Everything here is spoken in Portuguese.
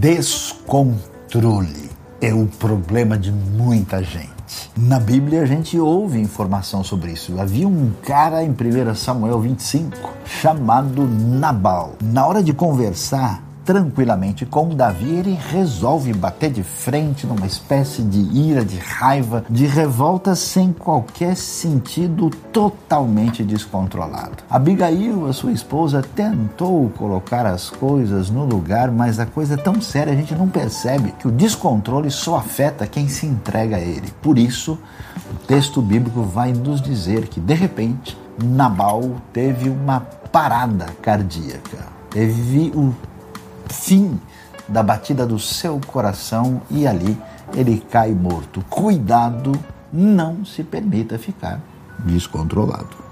Descontrole é o problema de muita gente. Na Bíblia a gente ouve informação sobre isso. Havia um cara em 1 Samuel 25 chamado Nabal. Na hora de conversar, tranquilamente com Davi, ele resolve bater de frente numa espécie de ira, de raiva, de revolta sem qualquer sentido, totalmente descontrolado. Abigail, a sua esposa, tentou colocar as coisas no lugar, mas a coisa é tão séria a gente não percebe que o descontrole só afeta quem se entrega a ele. Por isso, o texto bíblico vai nos dizer que de repente Nabal teve uma parada cardíaca. Teve o fim da batida do seu coração e ali ele cai morto. Cuidado, não se permita ficar descontrolado.